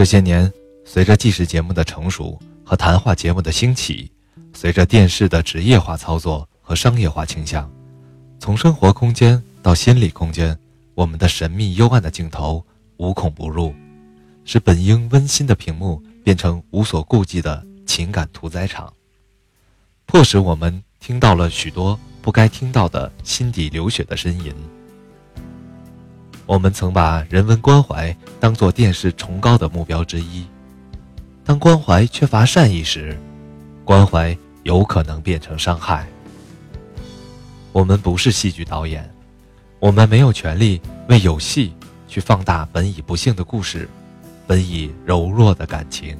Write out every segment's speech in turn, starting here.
这些年，随着纪实节目的成熟和谈话节目的兴起，随着电视的职业化操作和商业化倾向，从生活空间到心理空间，我们的神秘幽暗的镜头无孔不入，使本应温馨的屏幕变成无所顾忌的情感屠宰场，迫使我们听到了许多不该听到的心底流血的呻吟。我们曾把人文关怀当作电视崇高的目标之一，当关怀缺乏善意时，关怀有可能变成伤害。我们不是戏剧导演，我们没有权利为有戏去放大本已不幸的故事，本已柔弱的感情。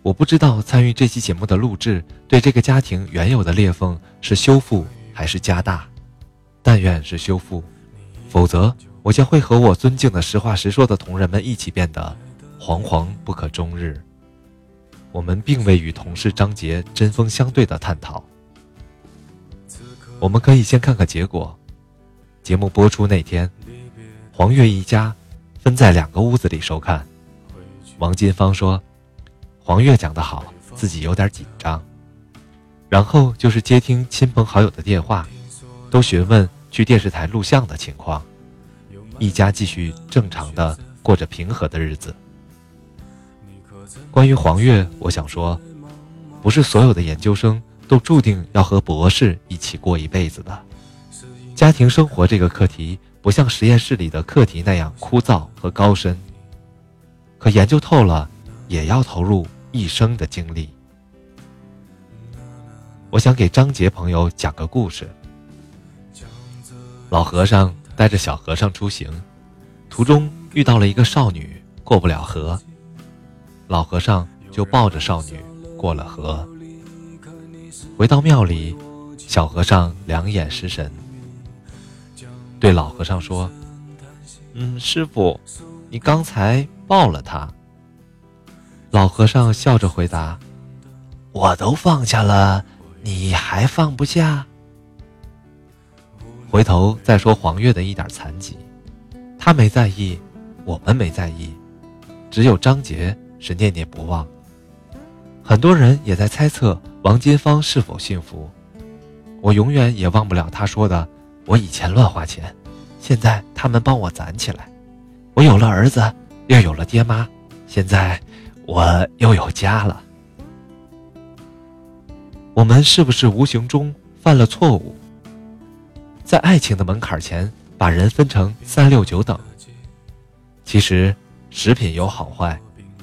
我不知道参与这期节目的录制对这个家庭原有的裂缝是修复还是加大，但愿是修复。否则，我将会和我尊敬的实话实说的同仁们一起变得惶惶不可终日。我们并未与同事张杰针锋相对的探讨。我们可以先看看结果。节目播出那天，黄月一家分在两个屋子里收看。王金芳说：“黄月讲得好，自己有点紧张。”然后就是接听亲朋好友的电话，都询问。去电视台录像的情况，一家继续正常的过着平和的日子。关于黄月，我想说，不是所有的研究生都注定要和博士一起过一辈子的。家庭生活这个课题，不像实验室里的课题那样枯燥和高深，可研究透了，也要投入一生的精力。我想给张杰朋友讲个故事。老和尚带着小和尚出行，途中遇到了一个少女，过不了河。老和尚就抱着少女过了河。回到庙里，小和尚两眼失神，对老和尚说：“嗯，师傅，你刚才抱了她。”老和尚笑着回答：“我都放下了，你还放不下？”回头再说黄月的一点残疾，他没在意，我们没在意，只有张杰是念念不忘。很多人也在猜测王金芳是否幸福。我永远也忘不了他说的：“我以前乱花钱，现在他们帮我攒起来。我有了儿子，又有了爹妈，现在我又有家了。”我们是不是无形中犯了错误？在爱情的门槛前，把人分成三六九等。其实，食品有好坏，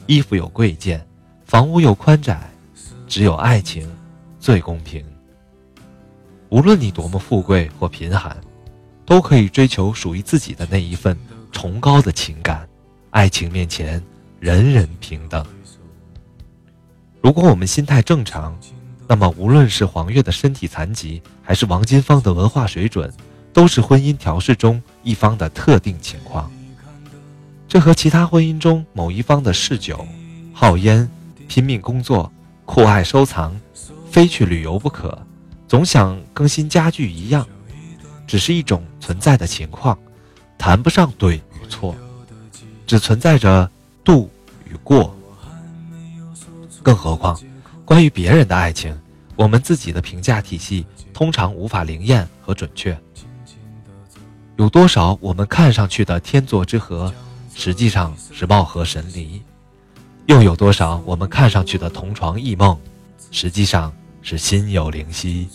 衣服有贵贱，房屋有宽窄，只有爱情最公平。无论你多么富贵或贫寒，都可以追求属于自己的那一份崇高的情感。爱情面前，人人平等。如果我们心态正常。那么，无论是黄月的身体残疾，还是王金芳的文化水准，都是婚姻调试中一方的特定情况。这和其他婚姻中某一方的嗜酒、好烟、拼命工作、酷爱收藏、非去旅游不可、总想更新家具一样，只是一种存在的情况，谈不上对与错，只存在着度与过。更何况。关于别人的爱情，我们自己的评价体系通常无法灵验和准确。有多少我们看上去的天作之合，实际上是貌合神离；又有多少我们看上去的同床异梦，实际上是心有灵犀。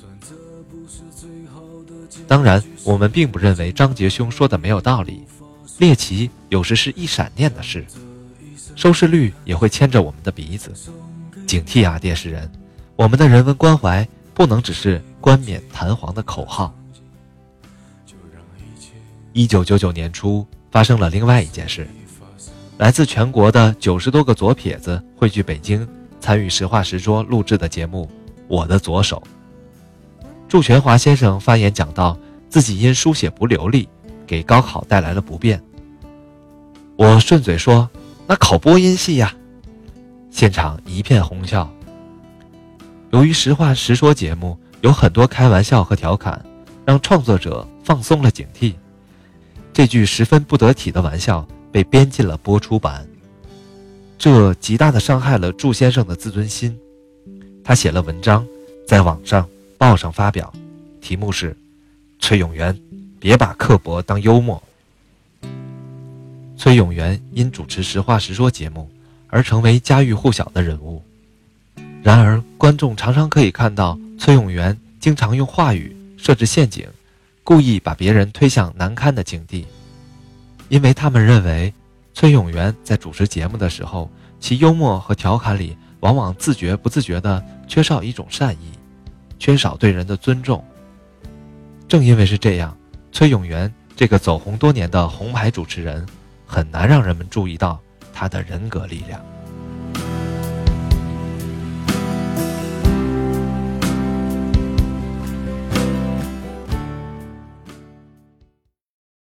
当然，我们并不认为张杰兄说的没有道理。猎奇有时是一闪念的事，收视率也会牵着我们的鼻子。警惕啊，电视人！我们的人文关怀不能只是冠冕堂皇的口号。一九九九年初发生了另外一件事，来自全国的九十多个左撇子汇聚北京，参与实话实说录制的节目《我的左手》。祝全华先生发言讲到，自己因书写不流利，给高考带来了不便。我顺嘴说：“那考播音系呀。”现场一片哄笑。由于实话实说节目有很多开玩笑和调侃，让创作者放松了警惕。这句十分不得体的玩笑被编进了播出版，这极大的伤害了祝先生的自尊心。他写了文章，在网上、报上发表，题目是《崔永元，别把刻薄当幽默》。崔永元因主持《实话实说》节目而成为家喻户晓的人物。然而，观众常常可以看到崔永元经常用话语设置陷阱，故意把别人推向难堪的境地，因为他们认为崔永元在主持节目的时候，其幽默和调侃里往往自觉不自觉地缺少一种善意，缺少对人的尊重。正因为是这样，崔永元这个走红多年的红牌主持人，很难让人们注意到他的人格力量。